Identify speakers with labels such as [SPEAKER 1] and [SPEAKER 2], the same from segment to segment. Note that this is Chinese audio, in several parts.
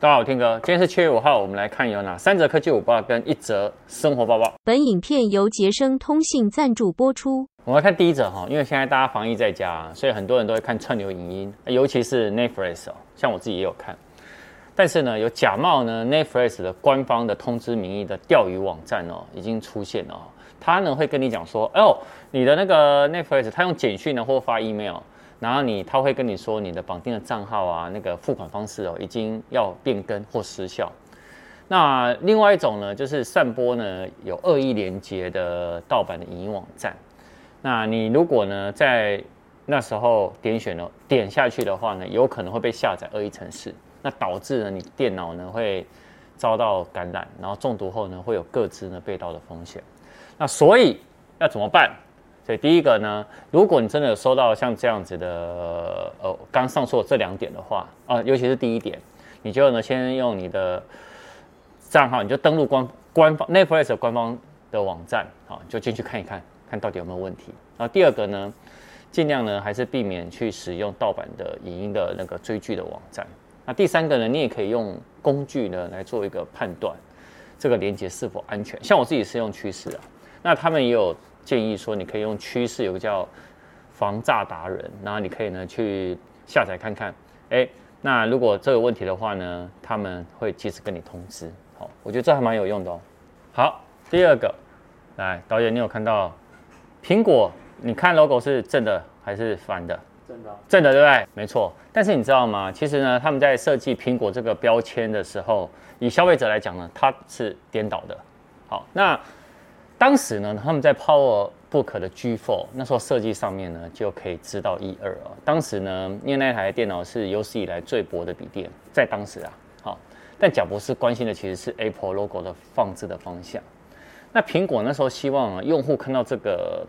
[SPEAKER 1] 大家好，我天哥，今天是七月五号，我们来看有哪三则科技午报跟一则生活报报。
[SPEAKER 2] 本影片由杰生通信赞助播出。
[SPEAKER 1] 我们来看第一则哈，因为现在大家防疫在家，所以很多人都会看串流影音，尤其是 Netflix 哦，像我自己也有看。但是呢，有假冒呢 Netflix 的官方的通知名义的钓鱼网站哦，已经出现了。他呢会跟你讲说，哦，你的那个 Netflix，他用简讯呢或发 email。然后你他会跟你说你的绑定的账号啊，那个付款方式哦，已经要变更或失效。那另外一种呢，就是散播呢有恶意连接的盗版的影音网站。那你如果呢在那时候点选了点下去的话呢，有可能会被下载恶意程式，那导致呢你电脑呢会遭到感染，然后中毒后呢会有各自呢被盗的风险。那所以要怎么办？对第一个呢，如果你真的收到像这样子的，呃，刚上述这两点的话，啊，尤其是第一点，你就呢先用你的账号，你就登录官官方 Netflix 官方的网站，啊，就进去看一看，看到底有没有问题。然后第二个呢，尽量呢还是避免去使用盗版的影音的那个追剧的网站。那第三个呢，你也可以用工具呢来做一个判断，这个连接是否安全。像我自己是用趋势啊，那他们也有。建议说，你可以用趋势有个叫防诈达人，然后你可以呢去下载看看。哎，那如果这个问题的话呢，他们会及时跟你通知。好，我觉得这还蛮有用的哦。好，第二个，来导演，你有看到苹果？你看 logo 是正的还是反的？
[SPEAKER 3] 正的，
[SPEAKER 1] 正的对不对？没错。但是你知道吗？其实呢，他们在设计苹果这个标签的时候，以消费者来讲呢，它是颠倒的。好，那。当时呢，他们在 PowerBook 的 G4 那时候设计上面呢，就可以知道一二啊。当时呢，因为那台电脑是有史以来最薄的笔电，在当时啊，好，但贾伯斯关心的其实是 Apple logo 的放置的方向。那苹果那时候希望啊，用户看到这个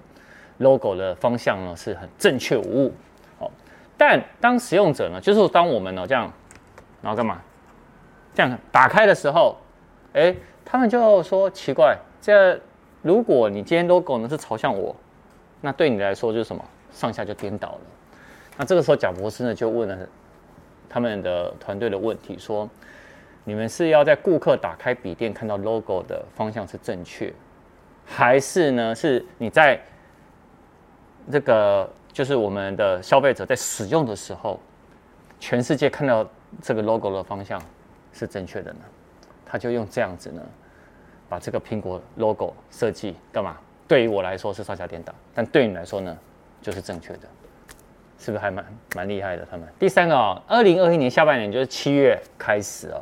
[SPEAKER 1] logo 的方向呢是很正确无误，好，但当使用者呢，就是当我们呢这样，然后干嘛？这样打开的时候，哎，他们就说奇怪，这。如果你今天 logo 呢是朝向我，那对你来说就是什么？上下就颠倒了。那这个时候贾博士呢就问了他们的团队的问题，说：你们是要在顾客打开笔电看到 logo 的方向是正确，还是呢是你在这个就是我们的消费者在使用的时候，全世界看到这个 logo 的方向是正确的呢？他就用这样子呢。把这个苹果 logo 设计干嘛？对于我来说是上下颠倒，但对你来说呢，就是正确的，是不是还蛮蛮厉害的？他们第三个啊，二零二一年下半年就是七月开始哦，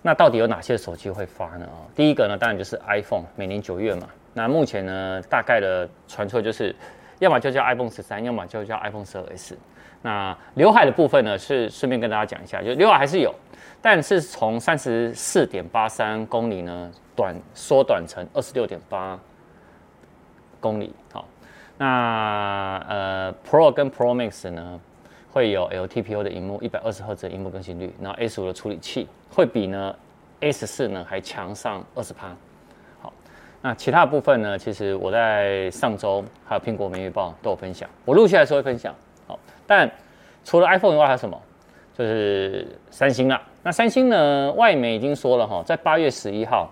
[SPEAKER 1] 那到底有哪些手机会发呢？啊，第一个呢，当然就是 iPhone，每年九月嘛。那目前呢，大概的传出就是，要么就叫 iPhone 十三，要么就叫 iPhone 十二 S。那刘海的部分呢，是顺便跟大家讲一下，就刘海还是有，但是从三十四点八三公里呢。短缩短成二十六点八公里，好，那呃 Pro 跟 Pro Max 呢会有 LTPO 的荧幕，一百二十赫兹的荧幕更新率，然后 A 十五的处理器会比呢 A 十四呢还强上二十趴，好，那其他部分呢，其实我在上周还有苹果每日报都有分享，我录下来时候会分享，但除了 iPhone 以外还有什么？就是三星啦，那三星呢外媒已经说了哈，在八月十一号。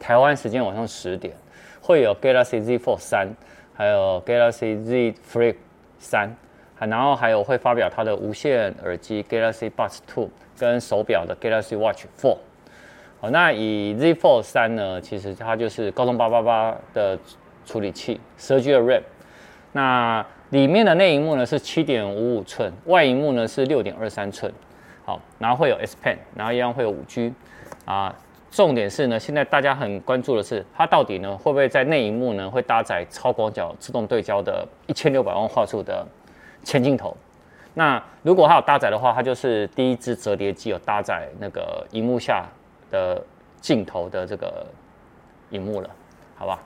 [SPEAKER 1] 台湾时间晚上十点，会有 Galaxy Z Fold 三，还有 Galaxy Z Flip 三，然后还有会发表它的无线耳机 Galaxy Buds Two 跟手表的 Galaxy Watch Four。好，那以 Z Fold 三呢，其实它就是高通八八八的处理器，十二 G 的 RAM。那里面的内萤幕呢是七点五五寸，外萤幕呢是六点二三寸。好，然后会有 S Pen，然后一样会有五 G 啊。重点是呢，现在大家很关注的是，它到底呢会不会在内萤幕呢会搭载超广角自动对焦的一千六百万画素的前镜头？那如果它有搭载的话，它就是第一支折叠机有搭载那个荧幕下的镜头的这个荧幕了，好吧？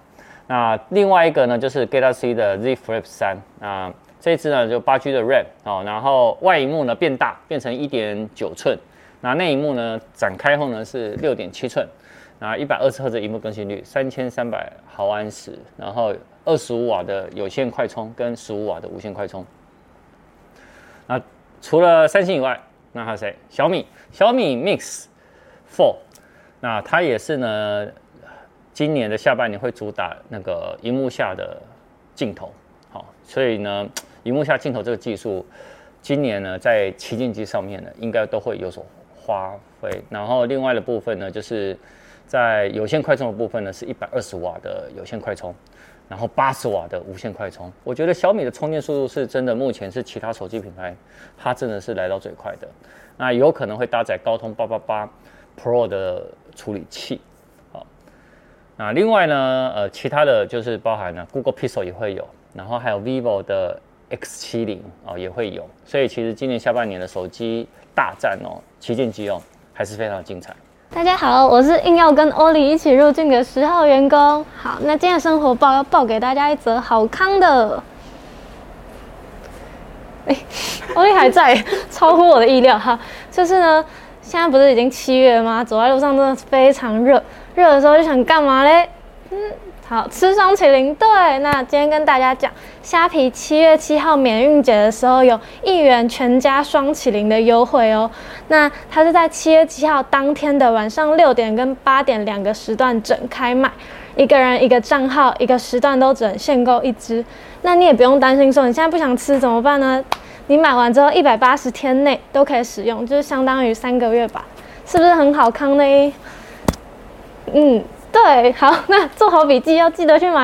[SPEAKER 1] 那另外一个呢就是 Galaxy 的 Z Flip 三，那这一支呢就八 G 的 RAM 哦，然后外萤幕呢变大，变成一点九寸。那内萤幕呢？展开后呢是六点七寸，那一百二十赫兹萤幕更新率，三千三百毫安时，然后二十五瓦的有线快充跟十五瓦的无线快充。那除了三星以外，那还有谁？小米，小米 Mix Four，那它也是呢，今年的下半年会主打那个荧幕下的镜头，好，所以呢，荧幕下镜头这个技术，今年呢在旗舰机上面呢，应该都会有所花费。然后另外的部分呢，就是在有线快充的部分呢，是一百二十瓦的有线快充。然后八十瓦的无线快充，我觉得小米的充电速度是真的，目前是其他手机品牌它真的是来到最快的。那有可能会搭载高通八八八 Pro 的处理器，那另外呢，呃，其他的就是包含了 Google Pixel 也会有，然后还有 Vivo 的 X 七零哦也会有。所以其实今年下半年的手机大战哦，旗舰机哦还是非常精彩。
[SPEAKER 3] 大家好，我是硬要跟欧里一起入镜的十号员工。好，那今天的生活报要报给大家一则好康的。哎、欸，欧里还在，超乎我的意料哈。就是呢，现在不是已经七月吗？走在路上真的非常热，热的时候就想干嘛嘞？嗯。好，吃双淇淋。对，那今天跟大家讲，虾皮七月七号免运节的时候有一元全家双淇淋的优惠哦。那它是在七月七号当天的晚上六点跟八点两个时段整开卖，一个人一个账号一个时段都只能限购一支。那你也不用担心说你现在不想吃怎么办呢？你买完之后一百八十天内都可以使用，就是相当于三个月吧，是不是很好康呢？嗯。对，好，那做好笔记，要记得去买。